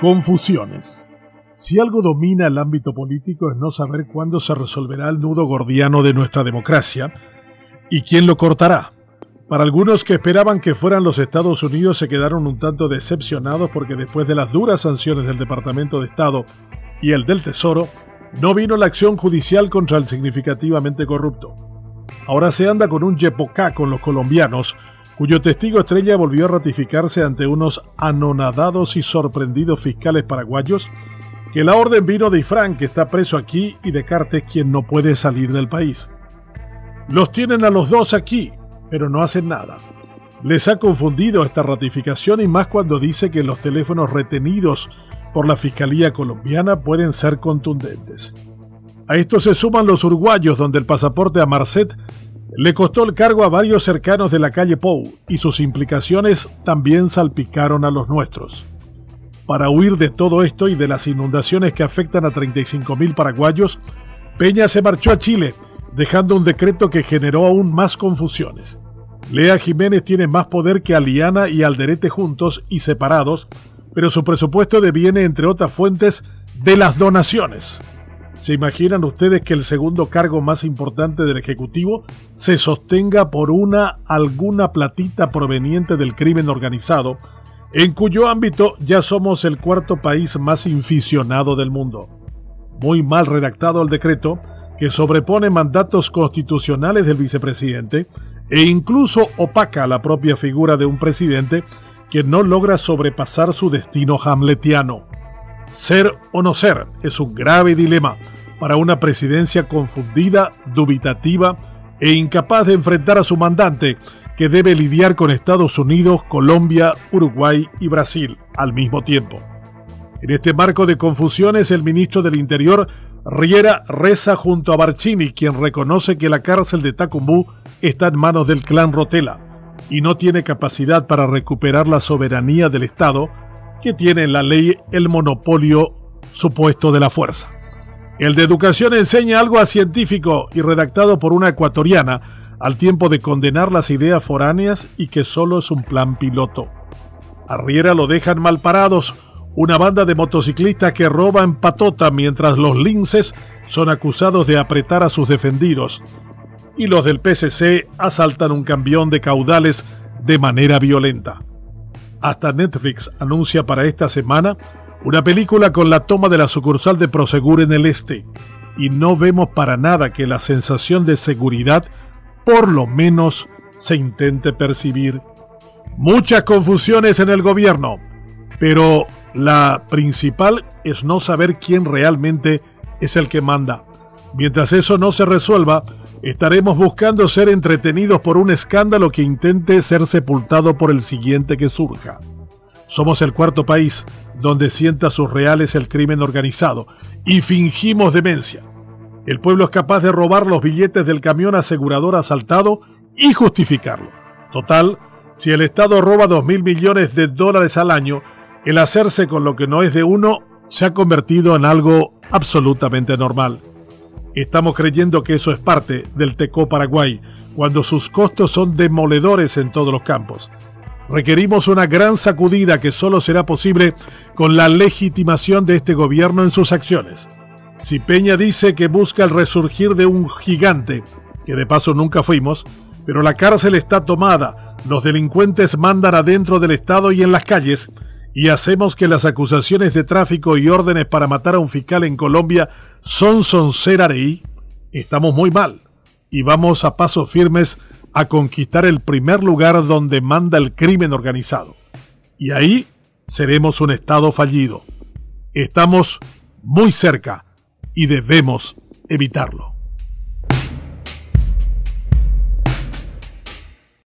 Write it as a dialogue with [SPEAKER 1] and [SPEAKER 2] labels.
[SPEAKER 1] Confusiones. Si algo domina el ámbito político es no saber cuándo se resolverá el nudo gordiano de nuestra democracia y quién lo cortará. Para algunos que esperaban que fueran los Estados Unidos se quedaron un tanto decepcionados porque después de las duras sanciones del Departamento de Estado y el del Tesoro, no vino la acción judicial contra el significativamente corrupto. Ahora se anda con un yepocá con los colombianos cuyo testigo estrella volvió a ratificarse ante unos anonadados y sorprendidos fiscales paraguayos que la orden vino de Ifrán, que está preso aquí, y de Cartes, quien no puede salir del país. Los tienen a los dos aquí, pero no hacen nada. Les ha confundido esta ratificación y más cuando dice que los teléfonos retenidos por la Fiscalía colombiana pueden ser contundentes. A esto se suman los uruguayos, donde el pasaporte a Marcet le costó el cargo a varios cercanos de la calle Pou y sus implicaciones también salpicaron a los nuestros. Para huir de todo esto y de las inundaciones que afectan a 35.000 paraguayos, Peña se marchó a Chile, dejando un decreto que generó aún más confusiones. Lea Jiménez tiene más poder que Aliana y Alderete juntos y separados, pero su presupuesto deviene, entre otras fuentes, de las donaciones. ¿Se imaginan ustedes que el segundo cargo más importante del Ejecutivo se sostenga por una alguna platita proveniente del crimen organizado, en cuyo ámbito ya somos el cuarto país más inficionado del mundo? Muy mal redactado el decreto, que sobrepone mandatos constitucionales del vicepresidente e incluso opaca la propia figura de un presidente que no logra sobrepasar su destino hamletiano. Ser o no ser es un grave dilema para una presidencia confundida, dubitativa e incapaz de enfrentar a su mandante, que debe lidiar con Estados Unidos, Colombia, Uruguay y Brasil al mismo tiempo. En este marco de confusiones, el ministro del Interior, Riera, reza junto a Barcini, quien reconoce que la cárcel de Tacumbú está en manos del clan Rotela y no tiene capacidad para recuperar la soberanía del Estado, que tiene en la ley el monopolio supuesto de la fuerza. El de educación enseña algo a científico y redactado por una ecuatoriana, al tiempo de condenar las ideas foráneas y que solo es un plan piloto. A Riera lo dejan mal parados, una banda de motociclistas que roba en patota mientras los linces son acusados de apretar a sus defendidos. Y los del PCC asaltan un camión de caudales de manera violenta. Hasta Netflix anuncia para esta semana una película con la toma de la sucursal de Prosegur en el este. Y no vemos para nada que la sensación de seguridad por lo menos se intente percibir. Muchas confusiones en el gobierno, pero la principal es no saber quién realmente es el que manda. Mientras eso no se resuelva, estaremos buscando ser entretenidos por un escándalo que intente ser sepultado por el siguiente que surja. Somos el cuarto país donde sienta sus reales el crimen organizado y fingimos demencia. El pueblo es capaz de robar los billetes del camión asegurador asaltado y justificarlo. Total, si el Estado roba dos mil millones de dólares al año, el hacerse con lo que no es de uno se ha convertido en algo absolutamente normal. Estamos creyendo que eso es parte del TECO Paraguay, cuando sus costos son demoledores en todos los campos. Requerimos una gran sacudida que solo será posible con la legitimación de este gobierno en sus acciones. Si Peña dice que busca el resurgir de un gigante, que de paso nunca fuimos, pero la cárcel está tomada, los delincuentes mandan adentro del Estado y en las calles, y hacemos que las acusaciones de tráfico y órdenes para matar a un fiscal en Colombia son soncerarei, estamos muy mal y vamos a pasos firmes a conquistar el primer lugar donde manda el crimen organizado. Y ahí seremos un Estado fallido. Estamos muy cerca y debemos evitarlo.